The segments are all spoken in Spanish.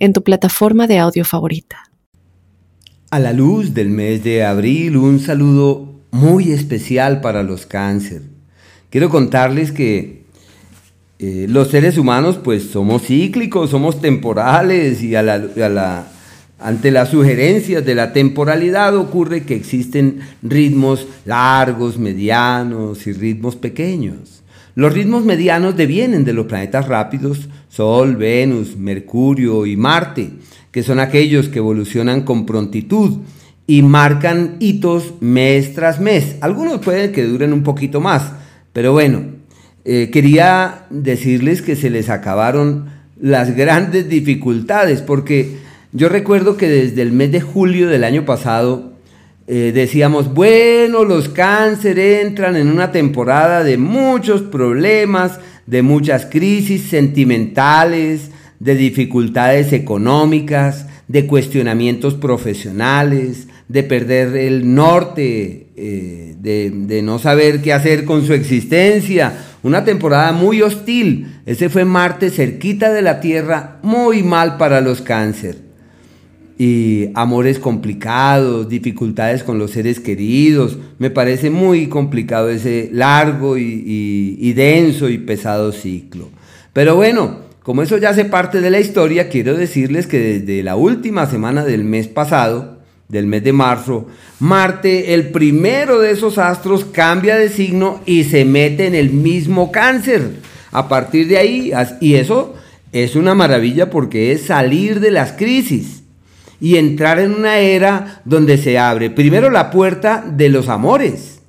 en tu plataforma de audio favorita. A la luz del mes de abril, un saludo muy especial para los cáncer. Quiero contarles que eh, los seres humanos pues somos cíclicos, somos temporales y ante las sugerencias de la temporalidad ocurre que existen ritmos largos, medianos y ritmos pequeños. Los ritmos medianos devienen de los planetas rápidos, Sol, Venus, Mercurio y Marte, que son aquellos que evolucionan con prontitud y marcan hitos mes tras mes. Algunos pueden que duren un poquito más, pero bueno, eh, quería decirles que se les acabaron las grandes dificultades, porque yo recuerdo que desde el mes de julio del año pasado eh, decíamos, bueno, los cáncer entran en una temporada de muchos problemas, de muchas crisis sentimentales, de dificultades económicas, de cuestionamientos profesionales, de perder el norte, eh, de, de no saber qué hacer con su existencia. Una temporada muy hostil. Ese fue Marte cerquita de la Tierra, muy mal para los cáncer y amores complicados, dificultades con los seres queridos. Me parece muy complicado ese largo y, denso y pesado ciclo. Pero bueno, como eso ya hace parte de la historia, quiero decirles que desde la última semana del mes pasado, del mes de marzo, Marte, el primero de esos astros, cambia de signo y se mete en el mismo cáncer. A partir de ahí, y eso es una maravilla porque es salir de las crisis y entrar en una era donde se abre primero la puerta de los amores.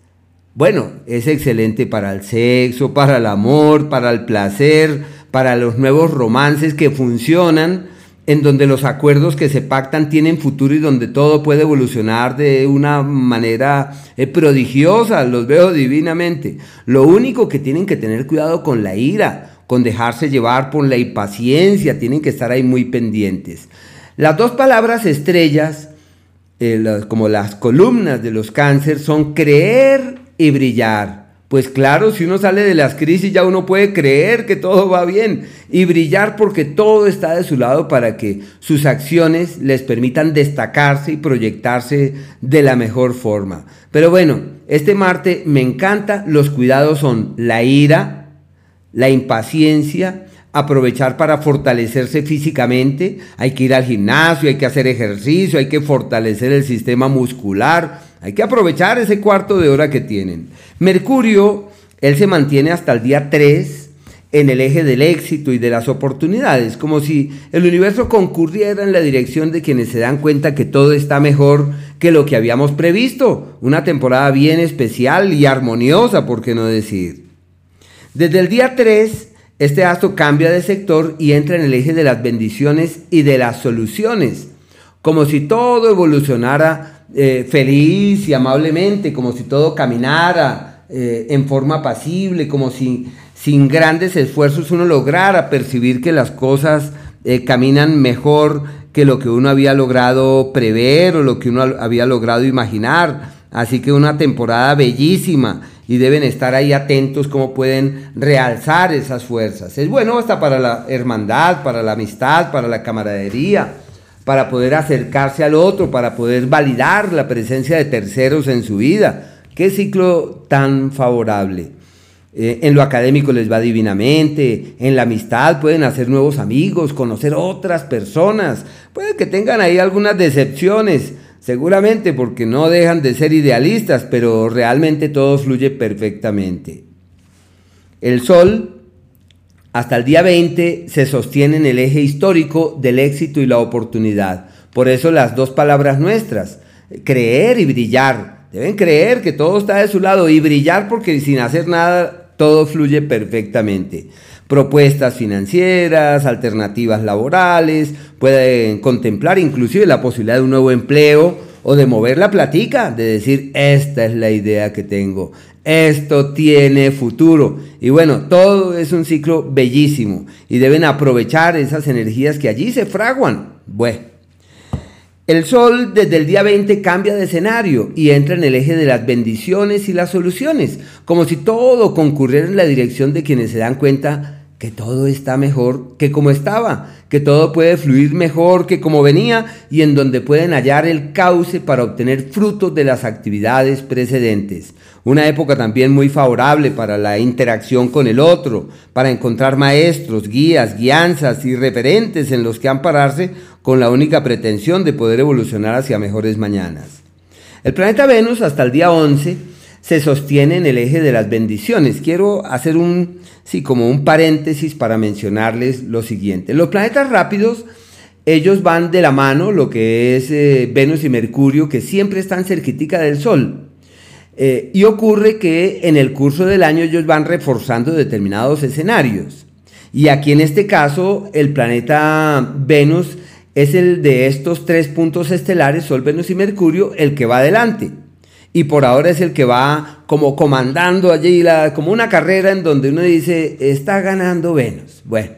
Bueno, es excelente para el sexo, para el amor, para el placer, para los nuevos romances que funcionan, en donde los acuerdos que se pactan tienen futuro y donde todo puede evolucionar de una manera eh, prodigiosa, los veo divinamente. Lo único que tienen que tener cuidado con la ira, con dejarse llevar por la impaciencia, tienen que estar ahí muy pendientes. Las dos palabras estrellas, eh, como las columnas de los cáncer, son creer y brillar. Pues claro, si uno sale de las crisis ya uno puede creer que todo va bien y brillar porque todo está de su lado para que sus acciones les permitan destacarse y proyectarse de la mejor forma. Pero bueno, este Marte me encanta, los cuidados son la ira, la impaciencia, aprovechar para fortalecerse físicamente, hay que ir al gimnasio, hay que hacer ejercicio, hay que fortalecer el sistema muscular, hay que aprovechar ese cuarto de hora que tienen. Mercurio, él se mantiene hasta el día 3 en el eje del éxito y de las oportunidades, como si el universo concurriera en la dirección de quienes se dan cuenta que todo está mejor que lo que habíamos previsto, una temporada bien especial y armoniosa, por qué no decir. Desde el día 3 este astro cambia de sector y entra en el eje de las bendiciones y de las soluciones, como si todo evolucionara eh, feliz y amablemente, como si todo caminara eh, en forma pasible, como si sin grandes esfuerzos uno lograra percibir que las cosas eh, caminan mejor que lo que uno había logrado prever o lo que uno había logrado imaginar. Así que una temporada bellísima y deben estar ahí atentos cómo pueden realzar esas fuerzas. Es bueno hasta para la hermandad, para la amistad, para la camaradería, para poder acercarse al otro, para poder validar la presencia de terceros en su vida. Qué ciclo tan favorable. Eh, en lo académico les va divinamente, en la amistad pueden hacer nuevos amigos, conocer otras personas, puede que tengan ahí algunas decepciones, Seguramente porque no dejan de ser idealistas, pero realmente todo fluye perfectamente. El Sol, hasta el día 20, se sostiene en el eje histórico del éxito y la oportunidad. Por eso las dos palabras nuestras, creer y brillar. Deben creer que todo está de su lado y brillar porque sin hacer nada todo fluye perfectamente. Propuestas financieras, alternativas laborales, pueden contemplar inclusive la posibilidad de un nuevo empleo o de mover la platica, de decir, esta es la idea que tengo, esto tiene futuro. Y bueno, todo es un ciclo bellísimo y deben aprovechar esas energías que allí se fraguan. Bueno. El Sol desde el día 20 cambia de escenario y entra en el eje de las bendiciones y las soluciones, como si todo concurriera en la dirección de quienes se dan cuenta que todo está mejor que como estaba, que todo puede fluir mejor que como venía y en donde pueden hallar el cauce para obtener frutos de las actividades precedentes. Una época también muy favorable para la interacción con el otro, para encontrar maestros, guías, guianzas y referentes en los que ampararse con la única pretensión de poder evolucionar hacia mejores mañanas. El planeta Venus hasta el día 11 se sostiene en el eje de las bendiciones. Quiero hacer un, sí, como un paréntesis para mencionarles lo siguiente. Los planetas rápidos, ellos van de la mano, lo que es eh, Venus y Mercurio, que siempre están cerquitica del Sol. Eh, y ocurre que en el curso del año ellos van reforzando determinados escenarios. Y aquí en este caso, el planeta Venus es el de estos tres puntos estelares, Sol, Venus y Mercurio, el que va adelante y por ahora es el que va como comandando allí, la, como una carrera en donde uno dice, está ganando Venus. Bueno,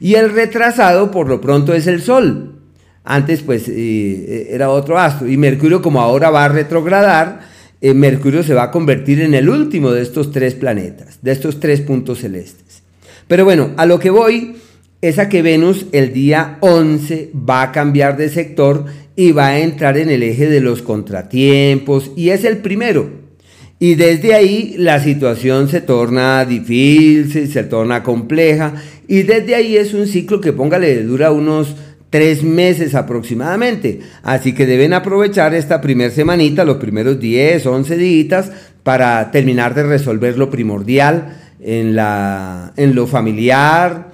y el retrasado por lo pronto es el Sol. Antes pues eh, era otro astro. Y Mercurio como ahora va a retrogradar, eh, Mercurio se va a convertir en el último de estos tres planetas, de estos tres puntos celestes. Pero bueno, a lo que voy es a que Venus el día 11 va a cambiar de sector y va a entrar en el eje de los contratiempos y es el primero. Y desde ahí la situación se torna difícil, se torna compleja y desde ahí es un ciclo que póngale dura unos tres meses aproximadamente. Así que deben aprovechar esta primera semanita, los primeros 10, 11 días, para terminar de resolver lo primordial en, la, en lo familiar,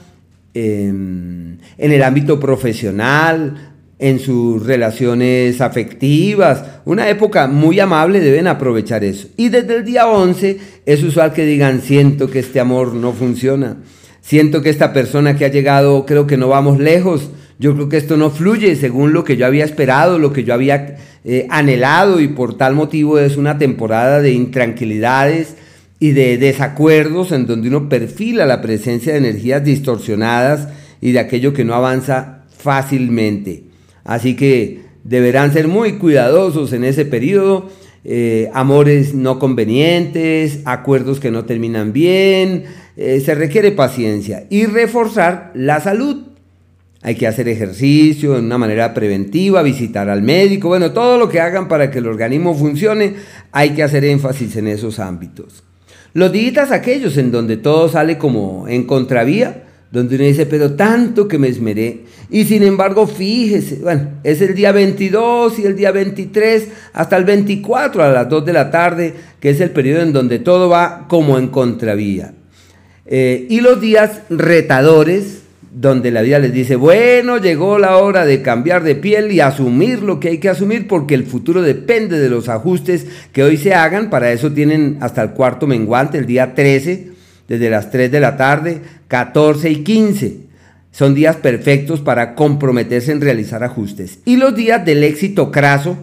en, el ámbito profesional, en sus relaciones afectivas. Una época muy amable, deben aprovechar eso. Y desde el día 11 es usual que digan, siento que este amor no funciona. Siento que esta persona que ha llegado, creo que no vamos lejos. Yo creo que esto no fluye según lo que yo había esperado, lo que yo había eh, anhelado y por tal motivo es una temporada de intranquilidades, y de desacuerdos en donde uno perfila la presencia de energías distorsionadas y de aquello que no avanza fácilmente. Así que deberán ser muy cuidadosos en ese periodo. Eh, amores no convenientes, acuerdos que no terminan bien, eh, se requiere paciencia y reforzar la salud. Hay que hacer ejercicio de una manera preventiva, visitar al médico, bueno, todo lo que hagan para que el organismo funcione, hay que hacer énfasis en esos ámbitos. Los días aquellos en donde todo sale como en contravía, donde uno dice, pero tanto que me esmeré. Y sin embargo, fíjese, bueno, es el día 22 y el día 23 hasta el 24 a las 2 de la tarde, que es el periodo en donde todo va como en contravía. Eh, y los días retadores, donde la vida les dice, bueno, llegó la hora de cambiar de piel y asumir lo que hay que asumir porque el futuro depende de los ajustes que hoy se hagan. Para eso tienen hasta el cuarto menguante, el día 13, desde las 3 de la tarde, 14 y 15. Son días perfectos para comprometerse en realizar ajustes. Y los días del éxito craso,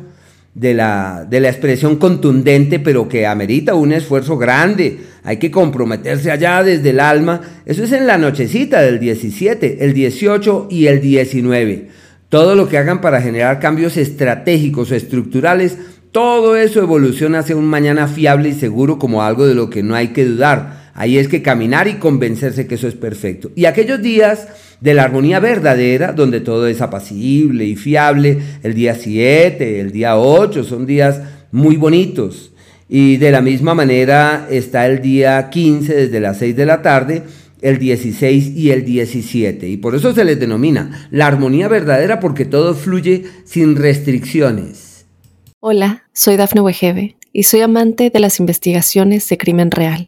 de la, de la expresión contundente, pero que amerita un esfuerzo grande. Hay que comprometerse allá desde el alma. Eso es en la nochecita del 17, el 18 y el 19. Todo lo que hagan para generar cambios estratégicos o estructurales, todo eso evoluciona hacia un mañana fiable y seguro como algo de lo que no hay que dudar. Ahí es que caminar y convencerse que eso es perfecto. Y aquellos días de la armonía verdadera, donde todo es apacible y fiable. El día 7, el día 8 son días muy bonitos. Y de la misma manera está el día 15 desde las 6 de la tarde, el 16 y el 17. Y por eso se les denomina la armonía verdadera porque todo fluye sin restricciones. Hola, soy Dafne Wegebe y soy amante de las investigaciones de crimen real.